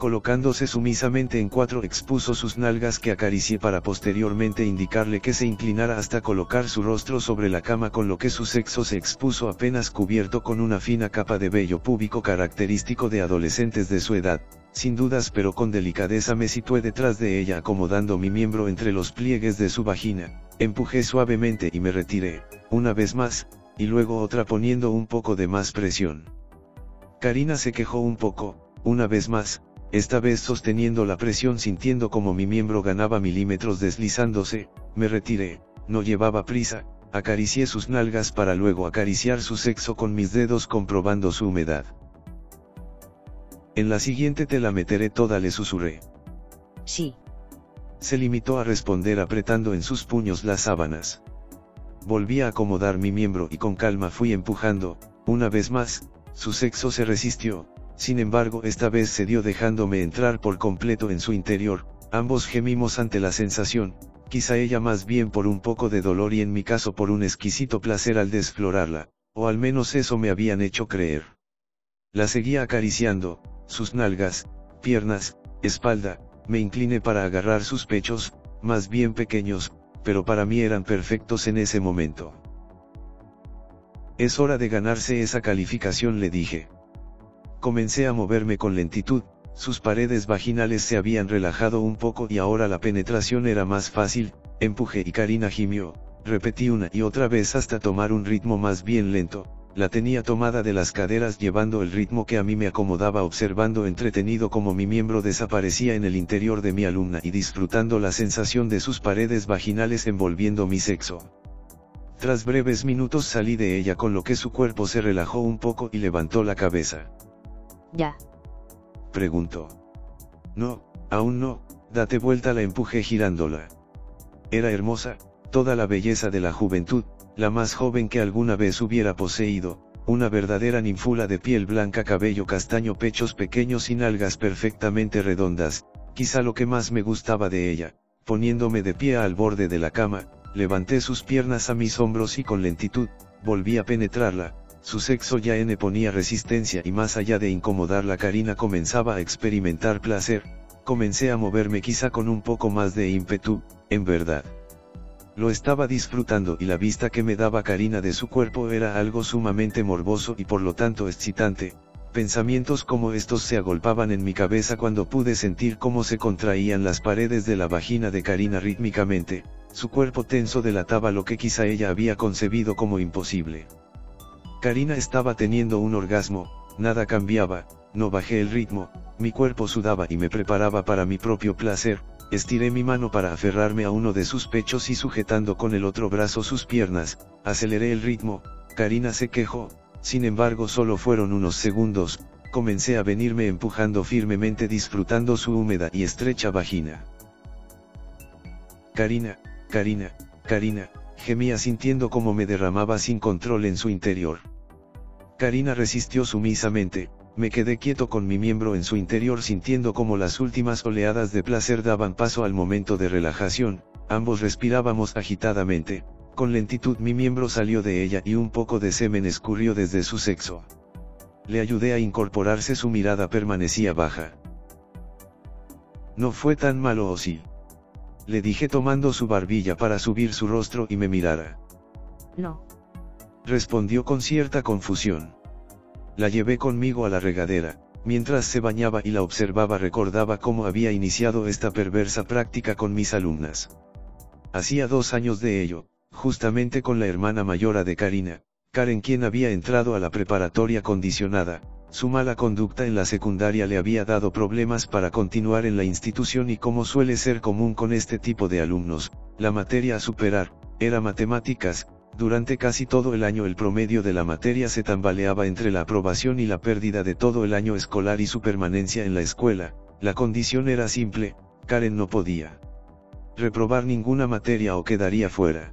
Colocándose sumisamente en cuatro expuso sus nalgas que acaricié para posteriormente indicarle que se inclinara hasta colocar su rostro sobre la cama con lo que su sexo se expuso apenas cubierto con una fina capa de vello púbico característico de adolescentes de su edad, sin dudas pero con delicadeza me situé detrás de ella acomodando mi miembro entre los pliegues de su vagina, empujé suavemente y me retiré, una vez más, y luego otra poniendo un poco de más presión. Karina se quejó un poco, una vez más, esta vez sosteniendo la presión sintiendo como mi miembro ganaba milímetros deslizándose, me retiré, no llevaba prisa, acaricié sus nalgas para luego acariciar su sexo con mis dedos comprobando su humedad. En la siguiente te la meteré toda le susurré. Sí. Se limitó a responder apretando en sus puños las sábanas. Volví a acomodar mi miembro y con calma fui empujando, una vez más, su sexo se resistió, sin embargo esta vez se dio dejándome entrar por completo en su interior, ambos gemimos ante la sensación, quizá ella más bien por un poco de dolor y en mi caso por un exquisito placer al desflorarla, o al menos eso me habían hecho creer. La seguía acariciando, sus nalgas, piernas, espalda, me incliné para agarrar sus pechos, más bien pequeños, pero para mí eran perfectos en ese momento. Es hora de ganarse esa calificación le dije. Comencé a moverme con lentitud, sus paredes vaginales se habían relajado un poco y ahora la penetración era más fácil, empujé y Karina gimió, repetí una y otra vez hasta tomar un ritmo más bien lento, la tenía tomada de las caderas llevando el ritmo que a mí me acomodaba observando entretenido como mi miembro desaparecía en el interior de mi alumna y disfrutando la sensación de sus paredes vaginales envolviendo mi sexo. Tras breves minutos salí de ella con lo que su cuerpo se relajó un poco y levantó la cabeza. Ya. Preguntó. No, aún no, date vuelta la empujé girándola. Era hermosa, toda la belleza de la juventud, la más joven que alguna vez hubiera poseído, una verdadera ninfula de piel blanca, cabello castaño, pechos pequeños y nalgas perfectamente redondas, quizá lo que más me gustaba de ella, poniéndome de pie al borde de la cama, levanté sus piernas a mis hombros y con lentitud, volví a penetrarla, su sexo ya N ponía resistencia y más allá de incomodarla Karina comenzaba a experimentar placer, comencé a moverme quizá con un poco más de ímpetu, en verdad. Lo estaba disfrutando y la vista que me daba Karina de su cuerpo era algo sumamente morboso y por lo tanto excitante, pensamientos como estos se agolpaban en mi cabeza cuando pude sentir cómo se contraían las paredes de la vagina de Karina rítmicamente, su cuerpo tenso delataba lo que quizá ella había concebido como imposible. Karina estaba teniendo un orgasmo, nada cambiaba, no bajé el ritmo, mi cuerpo sudaba y me preparaba para mi propio placer, estiré mi mano para aferrarme a uno de sus pechos y sujetando con el otro brazo sus piernas, aceleré el ritmo, Karina se quejó, sin embargo solo fueron unos segundos, comencé a venirme empujando firmemente disfrutando su húmeda y estrecha vagina. Karina, Karina, Karina, gemía sintiendo como me derramaba sin control en su interior. Karina resistió sumisamente, me quedé quieto con mi miembro en su interior sintiendo como las últimas oleadas de placer daban paso al momento de relajación, ambos respirábamos agitadamente, con lentitud mi miembro salió de ella y un poco de semen escurrió desde su sexo. Le ayudé a incorporarse su mirada permanecía baja. No fue tan malo o sí. Le dije tomando su barbilla para subir su rostro y me mirara. No respondió con cierta confusión. La llevé conmigo a la regadera, mientras se bañaba y la observaba recordaba cómo había iniciado esta perversa práctica con mis alumnas. Hacía dos años de ello, justamente con la hermana mayora de Karina, Karen quien había entrado a la preparatoria condicionada, su mala conducta en la secundaria le había dado problemas para continuar en la institución y como suele ser común con este tipo de alumnos, la materia a superar, era matemáticas, durante casi todo el año el promedio de la materia se tambaleaba entre la aprobación y la pérdida de todo el año escolar y su permanencia en la escuela, la condición era simple, Karen no podía reprobar ninguna materia o quedaría fuera.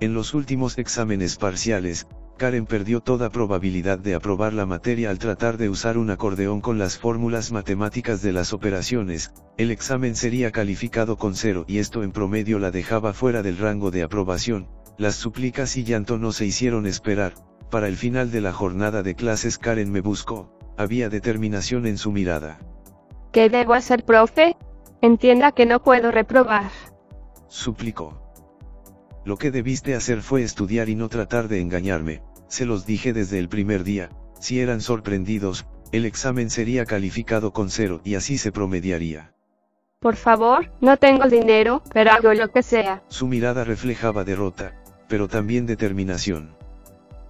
En los últimos exámenes parciales, Karen perdió toda probabilidad de aprobar la materia al tratar de usar un acordeón con las fórmulas matemáticas de las operaciones, el examen sería calificado con cero y esto en promedio la dejaba fuera del rango de aprobación, las súplicas y llanto no se hicieron esperar, para el final de la jornada de clases Karen me buscó, había determinación en su mirada. ¿Qué debo hacer, profe? Entienda que no puedo reprobar. Suplicó. Lo que debiste hacer fue estudiar y no tratar de engañarme, se los dije desde el primer día, si eran sorprendidos, el examen sería calificado con cero y así se promediaría. Por favor, no tengo dinero, pero hago lo que sea. Su mirada reflejaba derrota, pero también determinación.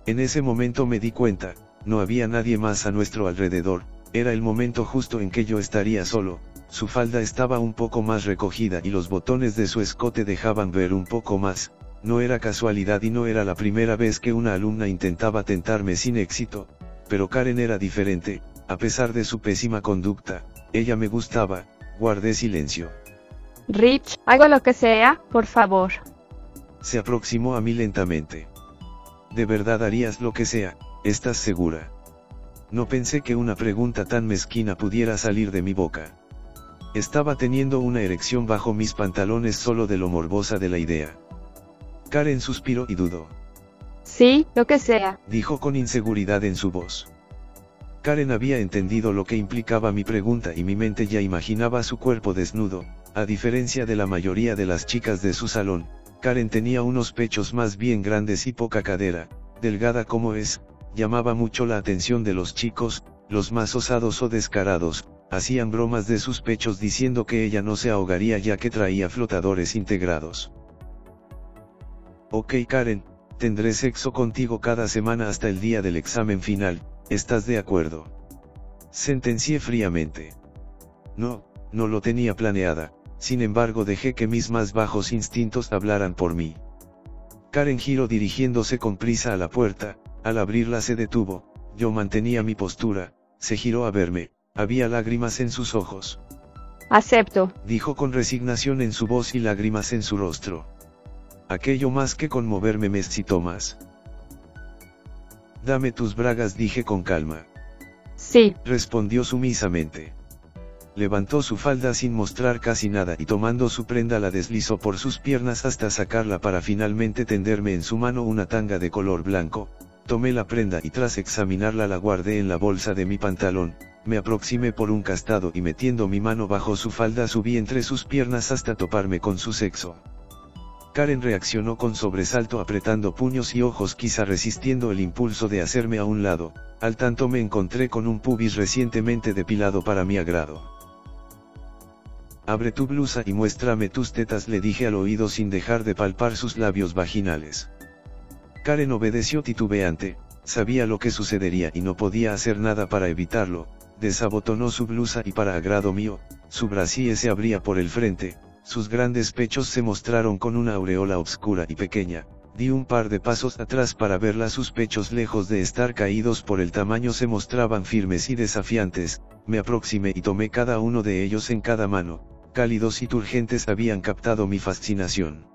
En ese momento me di cuenta, no había nadie más a nuestro alrededor, era el momento justo en que yo estaría solo, su falda estaba un poco más recogida y los botones de su escote dejaban ver un poco más, no era casualidad y no era la primera vez que una alumna intentaba tentarme sin éxito, pero Karen era diferente, a pesar de su pésima conducta, ella me gustaba, guardé silencio. Rich, hago lo que sea, por favor. Se aproximó a mí lentamente. De verdad harías lo que sea, ¿estás segura? No pensé que una pregunta tan mezquina pudiera salir de mi boca. Estaba teniendo una erección bajo mis pantalones solo de lo morbosa de la idea. Karen suspiró y dudó. Sí, lo que sea. Dijo con inseguridad en su voz. Karen había entendido lo que implicaba mi pregunta y mi mente ya imaginaba su cuerpo desnudo, a diferencia de la mayoría de las chicas de su salón, Karen tenía unos pechos más bien grandes y poca cadera, delgada como es, llamaba mucho la atención de los chicos, los más osados o descarados, hacían bromas de sus pechos diciendo que ella no se ahogaría ya que traía flotadores integrados. Ok Karen, tendré sexo contigo cada semana hasta el día del examen final, ¿estás de acuerdo? Sentencié fríamente. No, no lo tenía planeada, sin embargo dejé que mis más bajos instintos hablaran por mí. Karen giró dirigiéndose con prisa a la puerta, al abrirla se detuvo, yo mantenía mi postura, se giró a verme, había lágrimas en sus ojos. Acepto, dijo con resignación en su voz y lágrimas en su rostro. Aquello más que conmoverme me excitó más. Dame tus bragas dije con calma. Sí, respondió sumisamente. Levantó su falda sin mostrar casi nada y tomando su prenda la deslizó por sus piernas hasta sacarla para finalmente tenderme en su mano una tanga de color blanco, tomé la prenda y tras examinarla la guardé en la bolsa de mi pantalón, me aproximé por un castado y metiendo mi mano bajo su falda subí entre sus piernas hasta toparme con su sexo. Karen reaccionó con sobresalto apretando puños y ojos quizá resistiendo el impulso de hacerme a un lado, al tanto me encontré con un pubis recientemente depilado para mi agrado. Abre tu blusa y muéstrame tus tetas le dije al oído sin dejar de palpar sus labios vaginales. Karen obedeció titubeante, sabía lo que sucedería y no podía hacer nada para evitarlo, desabotonó su blusa y para agrado mío, su brasier se abría por el frente, sus grandes pechos se mostraron con una aureola oscura y pequeña, di un par de pasos atrás para verla. Sus pechos lejos de estar caídos por el tamaño se mostraban firmes y desafiantes, me aproximé y tomé cada uno de ellos en cada mano, cálidos y turgentes habían captado mi fascinación.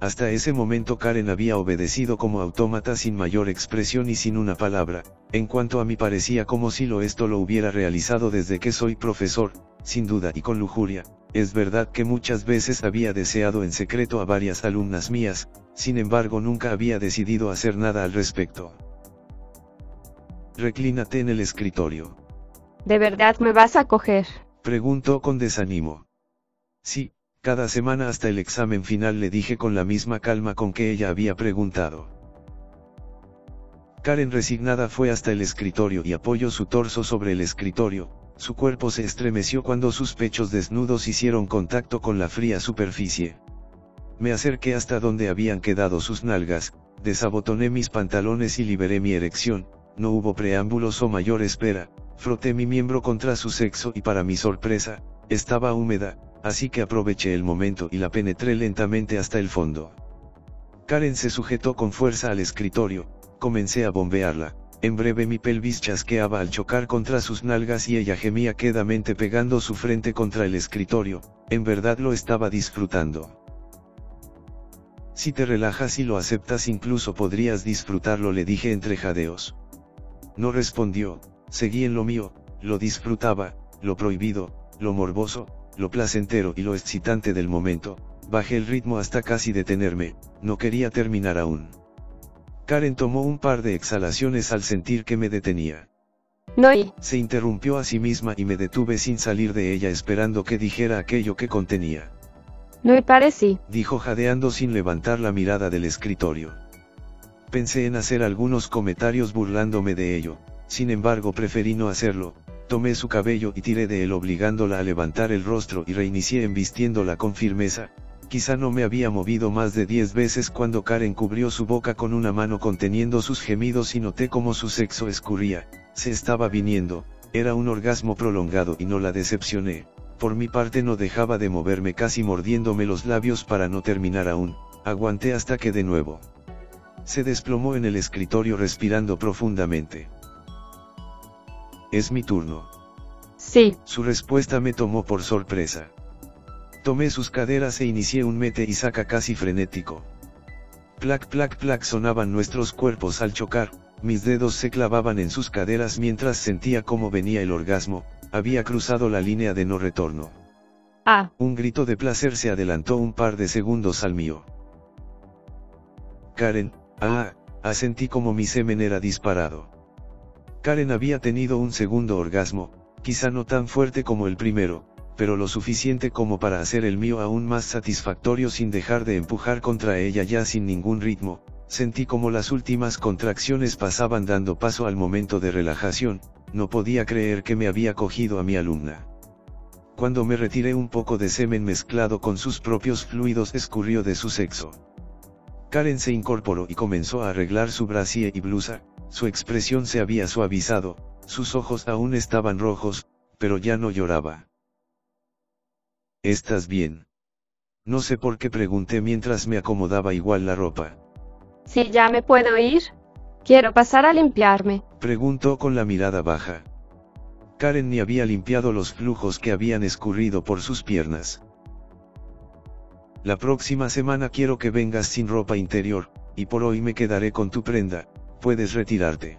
Hasta ese momento Karen había obedecido como autómata sin mayor expresión y sin una palabra, en cuanto a mí parecía como si lo esto lo hubiera realizado desde que soy profesor, sin duda y con lujuria, es verdad que muchas veces había deseado en secreto a varias alumnas mías, sin embargo nunca había decidido hacer nada al respecto. Reclínate en el escritorio. ¿de verdad me vas a coger? Preguntó con desánimo. Sí, cada semana hasta el examen final le dije con la misma calma con que ella había preguntado. Karen resignada fue hasta el escritorio y apoyó su torso sobre el escritorio, su cuerpo se estremeció cuando sus pechos desnudos hicieron contacto con la fría superficie. Me acerqué hasta donde habían quedado sus nalgas, desabotoné mis pantalones y liberé mi erección, no hubo preámbulos o mayor espera, froté mi miembro contra su sexo y para mi sorpresa, estaba húmeda, así que aproveché el momento y la penetré lentamente hasta el fondo. Karen se sujetó con fuerza al escritorio, comencé a bombearla, en breve mi pelvis chasqueaba al chocar contra sus nalgas y ella gemía quedamente pegando su frente contra el escritorio, en verdad lo estaba disfrutando. Si te relajas y lo aceptas incluso podrías disfrutarlo le dije entre jadeos. No respondió, seguí en lo mío, lo disfrutaba, lo prohibido, lo morboso, lo placentero y lo excitante del momento, bajé el ritmo hasta casi detenerme, no quería terminar aún. Karen tomó un par de exhalaciones al sentir que me detenía. No. Se interrumpió a sí misma y me detuve sin salir de ella esperando que dijera aquello que contenía. No me parece. Dijo jadeando sin levantar la mirada del escritorio. Pensé en hacer algunos comentarios burlándome de ello, sin embargo preferí no hacerlo, tomé su cabello y tiré de él obligándola a levantar el rostro y reinicié embistiéndola con firmeza, quizá no me había movido más de diez veces cuando Karen cubrió su boca con una mano conteniendo sus gemidos y noté cómo su sexo escurría, se estaba viniendo, era un orgasmo prolongado y no la decepcioné, por mi parte no dejaba de moverme casi mordiéndome los labios para no terminar aún, aguanté hasta que de nuevo. Se desplomó en el escritorio respirando profundamente. Es mi turno. Sí. Su respuesta me tomó por sorpresa. Tomé sus caderas e inicié un mete y saca casi frenético. Plac plac plac sonaban nuestros cuerpos al chocar, mis dedos se clavaban en sus caderas mientras sentía cómo venía el orgasmo, había cruzado la línea de no retorno. Ah. Un grito de placer se adelantó un par de segundos al mío. Karen, ah, asentí como mi semen era disparado. Karen había tenido un segundo orgasmo, quizá no tan fuerte como el primero, pero lo suficiente como para hacer el mío aún más satisfactorio sin dejar de empujar contra ella ya sin ningún ritmo, sentí como las últimas contracciones pasaban dando paso al momento de relajación, no podía creer que me había cogido a mi alumna. Cuando me retiré un poco de semen mezclado con sus propios fluidos escurrió de su sexo. Karen se incorporó y comenzó a arreglar su brasier y blusa, su expresión se había suavizado, sus ojos aún estaban rojos, pero ya no lloraba. ¿Estás bien? No sé por qué pregunté mientras me acomodaba igual la ropa. Sí, ya me puedo ir. Quiero pasar a limpiarme. Preguntó con la mirada baja. Karen ni había limpiado los flujos que habían escurrido por sus piernas. La próxima semana quiero que vengas sin ropa interior, y por hoy me quedaré con tu prenda, puedes retirarte.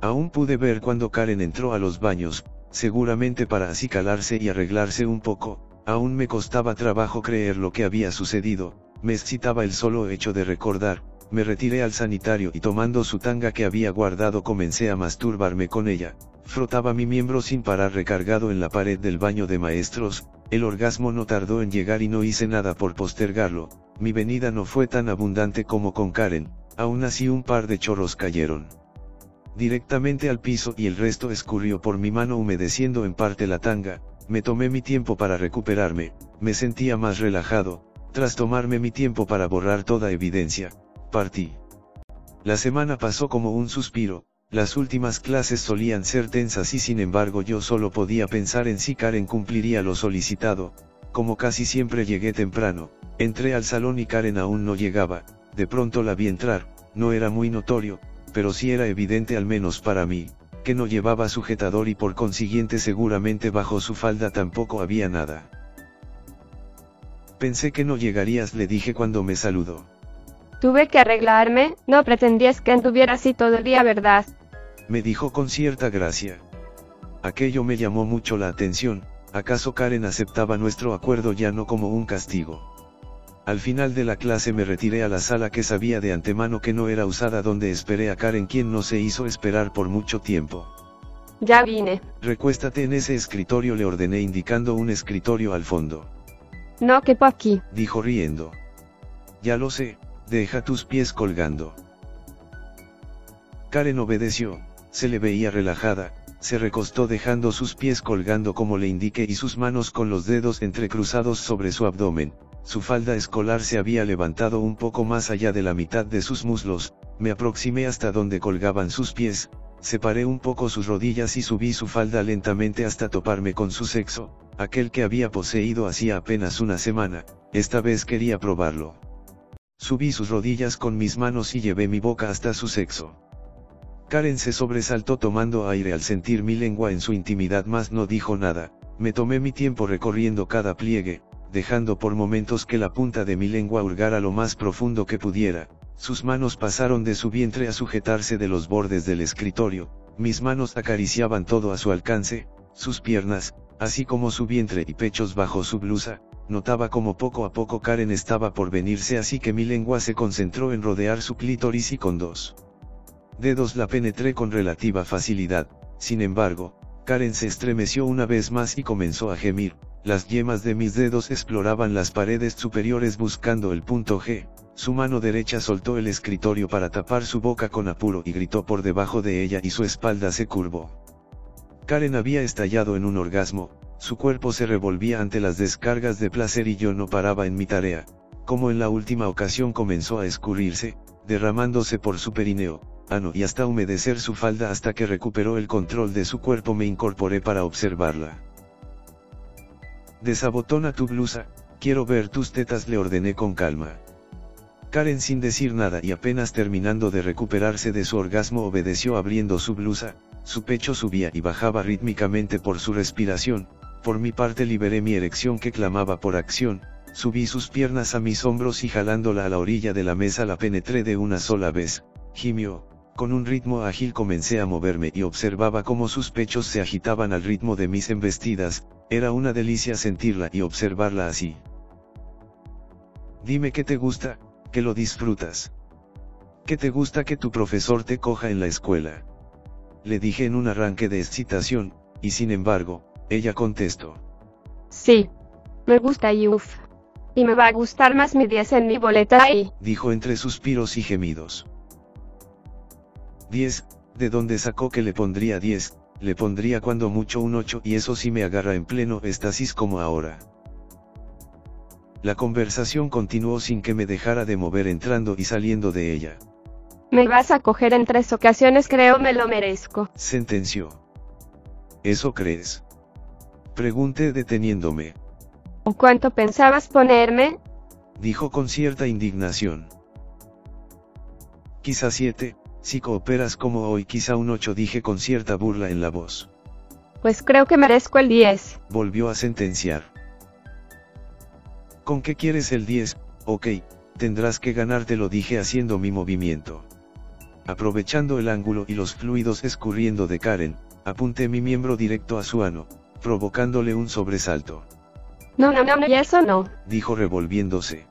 Aún pude ver cuando Karen entró a los baños, seguramente para acicalarse y arreglarse un poco, aún me costaba trabajo creer lo que había sucedido, me excitaba el solo hecho de recordar, me retiré al sanitario y tomando su tanga que había guardado comencé a masturbarme con ella, frotaba mi miembro sin parar recargado en la pared del baño de maestros, el orgasmo no tardó en llegar y no hice nada por postergarlo, mi venida no fue tan abundante como con Karen, Aún así un par de chorros cayeron. Directamente al piso y el resto escurrió por mi mano humedeciendo en parte la tanga, me tomé mi tiempo para recuperarme, me sentía más relajado, tras tomarme mi tiempo para borrar toda evidencia, partí. La semana pasó como un suspiro, las últimas clases solían ser tensas y sin embargo yo solo podía pensar en si Karen cumpliría lo solicitado, como casi siempre llegué temprano, entré al salón y Karen aún no llegaba, de pronto la vi entrar, no era muy notorio, pero sí era evidente al menos para mí, que no llevaba sujetador y por consiguiente seguramente bajo su falda tampoco había nada. Pensé que no llegarías le dije cuando me saludó. Tuve que arreglarme, no pretendías que anduviera así todo el día, ¿verdad? Me dijo con cierta gracia. Aquello me llamó mucho la atención, ¿acaso Karen aceptaba nuestro acuerdo ya no como un castigo? Al final de la clase me retiré a la sala que sabía de antemano que no era usada donde esperé a Karen quien no se hizo esperar por mucho tiempo. Ya vine. Recuéstate en ese escritorio le ordené indicando un escritorio al fondo. No quepo aquí. Dijo riendo. Ya lo sé, deja tus pies colgando. Karen obedeció, se le veía relajada, se recostó dejando sus pies colgando como le indiqué y sus manos con los dedos entrecruzados sobre su abdomen, su falda escolar se había levantado un poco más allá de la mitad de sus muslos, me aproximé hasta donde colgaban sus pies, separé un poco sus rodillas y subí su falda lentamente hasta toparme con su sexo, aquel que había poseído hacía apenas una semana, esta vez quería probarlo. Subí sus rodillas con mis manos y llevé mi boca hasta su sexo. Karen se sobresaltó tomando aire al sentir mi lengua en su intimidad mas no dijo nada, me tomé mi tiempo recorriendo cada pliegue, dejando por momentos que la punta de mi lengua hurgara lo más profundo que pudiera, sus manos pasaron de su vientre a sujetarse de los bordes del escritorio, mis manos acariciaban todo a su alcance, sus piernas, así como su vientre y pechos bajo su blusa, notaba como poco a poco Karen estaba por venirse así que mi lengua se concentró en rodear su clítoris y con dos dedos la penetré con relativa facilidad, sin embargo, Karen se estremeció una vez más y comenzó a gemir, las yemas de mis dedos exploraban las paredes superiores buscando el punto G, su mano derecha soltó el escritorio para tapar su boca con apuro y gritó por debajo de ella y su espalda se curvó. Karen había estallado en un orgasmo, su cuerpo se revolvía ante las descargas de placer y yo no paraba en mi tarea, como en la última ocasión comenzó a escurrirse, derramándose por su perineo, ano y hasta humedecer su falda hasta que recuperó el control de su cuerpo me incorporé para observarla. Desabotona tu blusa, quiero ver tus tetas le ordené con calma. Karen sin decir nada y apenas terminando de recuperarse de su orgasmo obedeció abriendo su blusa, su pecho subía y bajaba rítmicamente por su respiración, por mi parte liberé mi erección que clamaba por acción, subí sus piernas a mis hombros y jalándola a la orilla de la mesa la penetré de una sola vez, gimió, con un ritmo ágil comencé a moverme y observaba cómo sus pechos se agitaban al ritmo de mis embestidas, era una delicia sentirla y observarla así. Dime qué te gusta, que lo disfrutas. ¿Qué te gusta que tu profesor te coja en la escuela? Le dije en un arranque de excitación, y sin embargo, ella contestó. Sí. Me gusta y uff. Y me va a gustar más mi 10 en mi boleta y... Dijo entre suspiros y gemidos. 10, ¿de dónde sacó que le pondría 10? Le pondría cuando mucho un 8 y eso sí me agarra en pleno estasis como ahora. La conversación continuó sin que me dejara de mover entrando y saliendo de ella. Me vas a coger en tres ocasiones creo me lo merezco. Sentenció. ¿Eso crees? Pregunté deteniéndome. ¿O cuánto pensabas ponerme? Dijo con cierta indignación. Quizá siete, si cooperas como hoy quizá un ocho dije con cierta burla en la voz. Pues creo que merezco el 10. Volvió a sentenciar. ¿Con qué quieres el 10? Ok, tendrás que ganártelo dije haciendo mi movimiento. Aprovechando el ángulo y los fluidos escurriendo de Karen, apunté mi miembro directo a su ano, provocándole un sobresalto. No, no, no, no, y eso no. Dijo revolviéndose.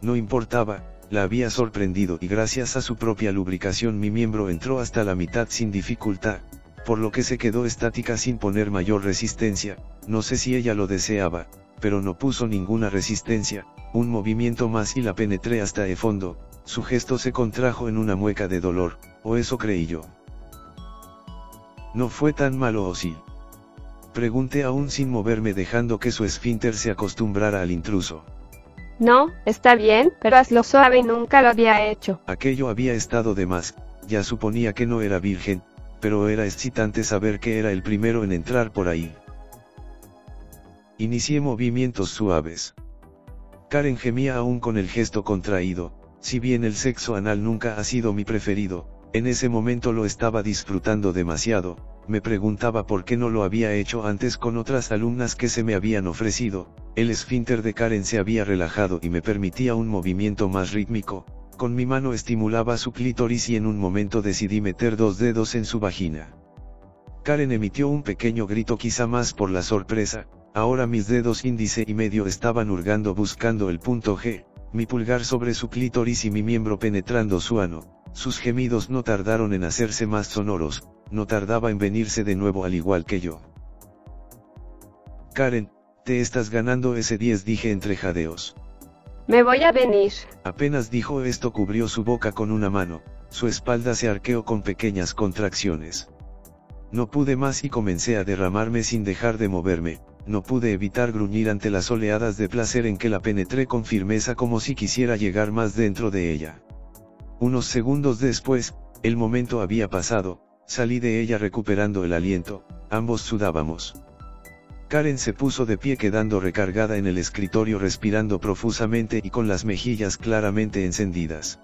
No importaba, la había sorprendido y gracias a su propia lubricación mi miembro entró hasta la mitad sin dificultad, por lo que se quedó estática sin poner mayor resistencia, no sé si ella lo deseaba, pero no puso ninguna resistencia, un movimiento más y la penetré hasta el fondo, su gesto se contrajo en una mueca de dolor, o eso creí yo. No fue tan malo o sí. Pregunté aún sin moverme dejando que su esfínter se acostumbrara al intruso. No, está bien, pero hazlo suave y nunca lo había hecho. Aquello había estado de más, ya suponía que no era virgen, pero era excitante saber que era el primero en entrar por ahí. Inicié movimientos suaves. Karen gemía aún con el gesto contraído, si bien el sexo anal nunca ha sido mi preferido, en ese momento lo estaba disfrutando demasiado, me preguntaba por qué no lo había hecho antes con otras alumnas que se me habían ofrecido, el esfínter de Karen se había relajado y me permitía un movimiento más rítmico, con mi mano estimulaba su clítoris y en un momento decidí meter dos dedos en su vagina. Karen emitió un pequeño grito quizá más por la sorpresa, ahora mis dedos índice y medio estaban hurgando buscando el punto G, mi pulgar sobre su clítoris y mi miembro penetrando su ano, sus gemidos no tardaron en hacerse más sonoros, no tardaba en venirse de nuevo al igual que yo. Karen, te estás ganando ese 10 dije entre jadeos. Me voy a venir. Apenas dijo esto cubrió su boca con una mano, su espalda se arqueó con pequeñas contracciones. No pude más y comencé a derramarme sin dejar de moverme, no pude evitar gruñir ante las oleadas de placer en que la penetré con firmeza como si quisiera llegar más dentro de ella. Unos segundos después, el momento había pasado, salí de ella recuperando el aliento, ambos sudábamos. Karen se puso de pie quedando recargada en el escritorio respirando profusamente y con las mejillas claramente encendidas.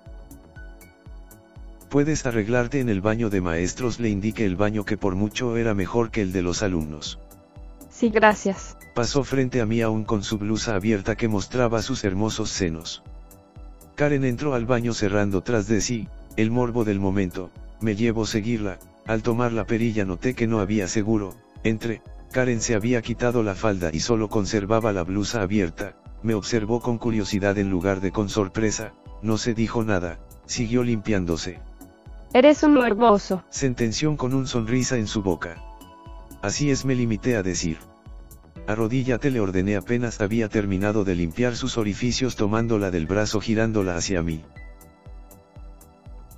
Puedes arreglarte en el baño de maestros le indiqué el baño que por mucho era mejor que el de los alumnos. Sí, gracias. Pasó frente a mí aún con su blusa abierta que mostraba sus hermosos senos. Karen entró al baño cerrando tras de sí, el morbo del momento, me llevo seguirla, al tomar la perilla noté que no había seguro, entre, Karen se había quitado la falda y solo conservaba la blusa abierta, me observó con curiosidad en lugar de con sorpresa, no se dijo nada, siguió limpiándose. Eres un morboso. Sentenció con un sonrisa en su boca. Así es me limité a decir. Arrodíllate le ordené apenas había terminado de limpiar sus orificios tomándola del brazo girándola hacia mí.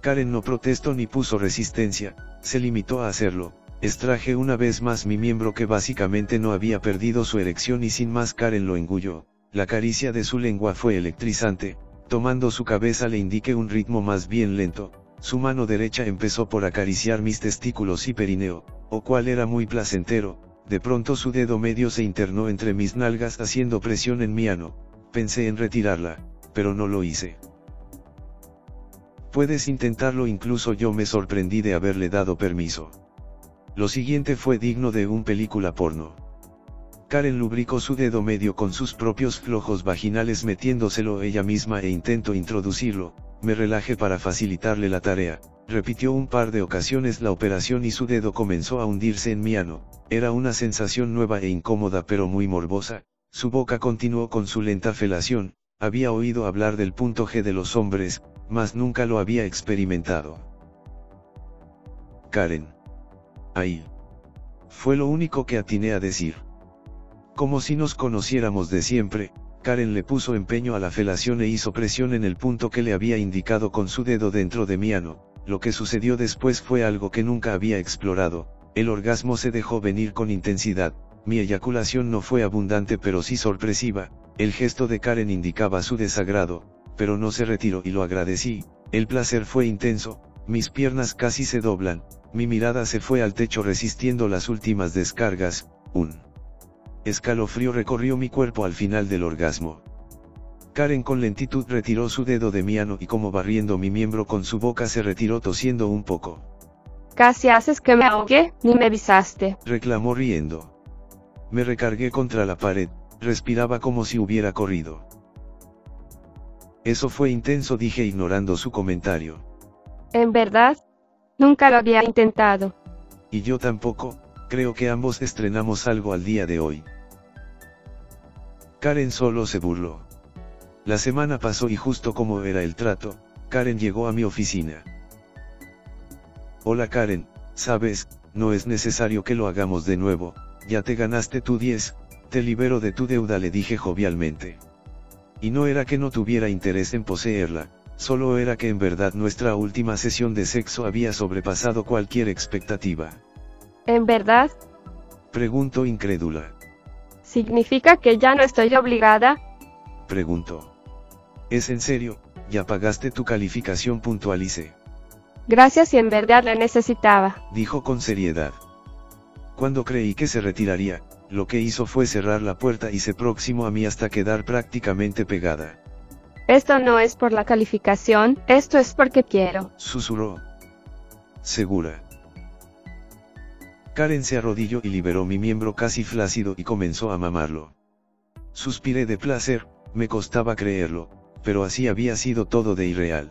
Karen no protestó ni puso resistencia, se limitó a hacerlo, Extraje una vez más mi miembro que básicamente no había perdido su erección y sin más Karen lo engulló, la caricia de su lengua fue electrizante, tomando su cabeza le indiqué un ritmo más bien lento, su mano derecha empezó por acariciar mis testículos y perineo, o cual era muy placentero, de pronto su dedo medio se internó entre mis nalgas haciendo presión en mi ano, pensé en retirarla, pero no lo hice. Puedes intentarlo incluso yo me sorprendí de haberle dado permiso. Lo siguiente fue digno de un película porno. Karen lubricó su dedo medio con sus propios flojos vaginales metiéndoselo ella misma e intentó introducirlo, me relajé para facilitarle la tarea, repitió un par de ocasiones la operación y su dedo comenzó a hundirse en mi ano, era una sensación nueva e incómoda pero muy morbosa, su boca continuó con su lenta felación, había oído hablar del punto G de los hombres, mas nunca lo había experimentado. Karen. Ahí. Fue lo único que atiné a decir. Como si nos conociéramos de siempre, Karen le puso empeño a la felación e hizo presión en el punto que le había indicado con su dedo dentro de mi ano, lo que sucedió después fue algo que nunca había explorado, el orgasmo se dejó venir con intensidad, mi eyaculación no fue abundante pero sí sorpresiva, el gesto de Karen indicaba su desagrado, pero no se retiró y lo agradecí, el placer fue intenso, mis piernas casi se doblan, mi mirada se fue al techo resistiendo las últimas descargas, un escalofrío recorrió mi cuerpo al final del orgasmo. Karen con lentitud retiró su dedo de mi ano y como barriendo mi miembro con su boca se retiró tosiendo un poco. Casi haces que me ahogue, ni me avisaste. Reclamó riendo. Me recargué contra la pared, respiraba como si hubiera corrido. Eso fue intenso dije ignorando su comentario. ¿En verdad? Nunca lo había intentado. Y yo tampoco, creo que ambos estrenamos algo al día de hoy. Karen solo se burló. La semana pasó y justo como era el trato, Karen llegó a mi oficina. Hola Karen, sabes, no es necesario que lo hagamos de nuevo, ya te ganaste tu 10, te libero de tu deuda le dije jovialmente. Y no era que no tuviera interés en poseerla, Solo era que en verdad nuestra última sesión de sexo había sobrepasado cualquier expectativa. ¿En verdad? Pregunto incrédula. ¿Significa que ya no estoy obligada? Pregunto. ¿Es en serio? Ya pagaste tu calificación puntualice. Gracias y en verdad la necesitaba. Dijo con seriedad. Cuando creí que se retiraría, lo que hizo fue cerrar la puerta y se próximo a mí hasta quedar prácticamente pegada. Esto no es por la calificación, esto es porque quiero. Susurró. Segura. Karen se arrodilló y liberó mi miembro casi flácido y comenzó a mamarlo. Suspiré de placer, me costaba creerlo, pero así había sido todo de irreal.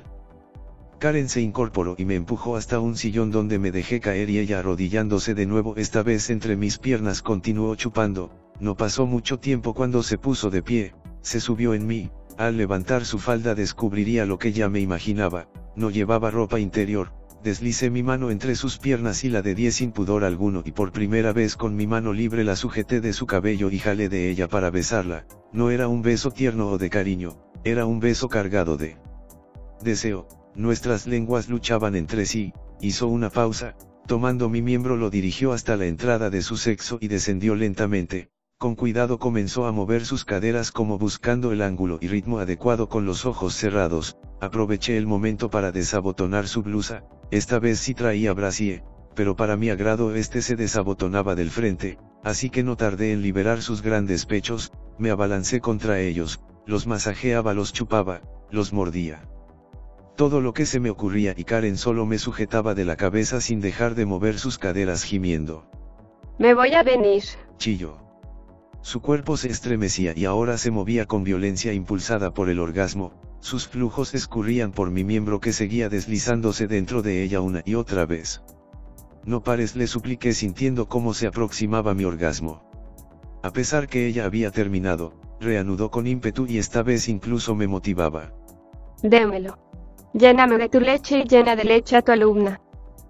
Karen se incorporó y me empujó hasta un sillón donde me dejé caer y ella arrodillándose de nuevo esta vez entre mis piernas continuó chupando, no pasó mucho tiempo cuando se puso de pie, se subió en mí, al levantar su falda descubriría lo que ya me imaginaba, no llevaba ropa interior, deslicé mi mano entre sus piernas y la de sin pudor alguno y por primera vez con mi mano libre la sujeté de su cabello y jalé de ella para besarla, no era un beso tierno o de cariño, era un beso cargado de deseo, nuestras lenguas luchaban entre sí, hizo una pausa, tomando mi miembro lo dirigió hasta la entrada de su sexo y descendió lentamente, con cuidado comenzó a mover sus caderas como buscando el ángulo y ritmo adecuado con los ojos cerrados, aproveché el momento para desabotonar su blusa, esta vez sí traía brasier, pero para mi agrado este se desabotonaba del frente, así que no tardé en liberar sus grandes pechos, me abalancé contra ellos, los masajeaba, los chupaba, los mordía. Todo lo que se me ocurría y Karen solo me sujetaba de la cabeza sin dejar de mover sus caderas gimiendo. Me voy a venir. Chillo. Su cuerpo se estremecía y ahora se movía con violencia impulsada por el orgasmo, sus flujos escurrían por mi miembro que seguía deslizándose dentro de ella una y otra vez. No pares le supliqué sintiendo cómo se aproximaba mi orgasmo. A pesar que ella había terminado, reanudó con ímpetu y esta vez incluso me motivaba. Démelo. Lléname de tu leche y llena de leche a tu alumna.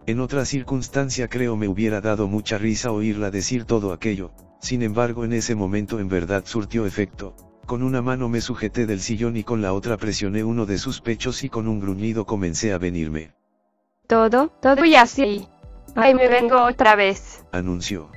En otra circunstancia creo me hubiera dado mucha risa oírla decir todo aquello, sin embargo en ese momento en verdad surtió efecto, con una mano me sujeté del sillón y con la otra presioné uno de sus pechos y con un gruñido comencé a venirme. Todo, todo y así. Ay, me vengo otra vez. Anunció.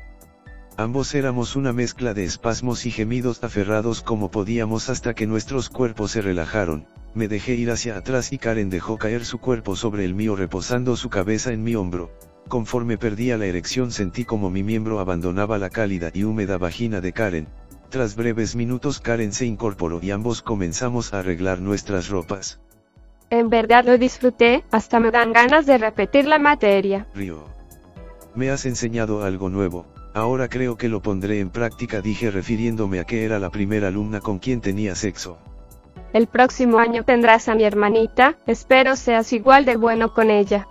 Ambos éramos una mezcla de espasmos y gemidos aferrados como podíamos hasta que nuestros cuerpos se relajaron, me dejé ir hacia atrás y Karen dejó caer su cuerpo sobre el mío reposando su cabeza en mi hombro, Conforme perdía la erección sentí como mi miembro abandonaba la cálida y húmeda vagina de Karen, tras breves minutos Karen se incorporó y ambos comenzamos a arreglar nuestras ropas. En verdad lo disfruté, hasta me dan ganas de repetir la materia. Río. Me has enseñado algo nuevo, ahora creo que lo pondré en práctica dije refiriéndome a que era la primera alumna con quien tenía sexo. El próximo año tendrás a mi hermanita, espero seas igual de bueno con ella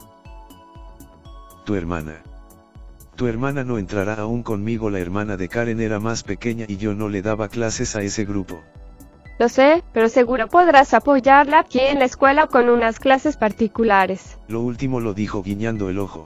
tu hermana. Tu hermana no entrará aún conmigo, la hermana de Karen era más pequeña y yo no le daba clases a ese grupo. Lo sé, pero seguro podrás apoyarla aquí en la escuela con unas clases particulares. Lo último lo dijo guiñando el ojo.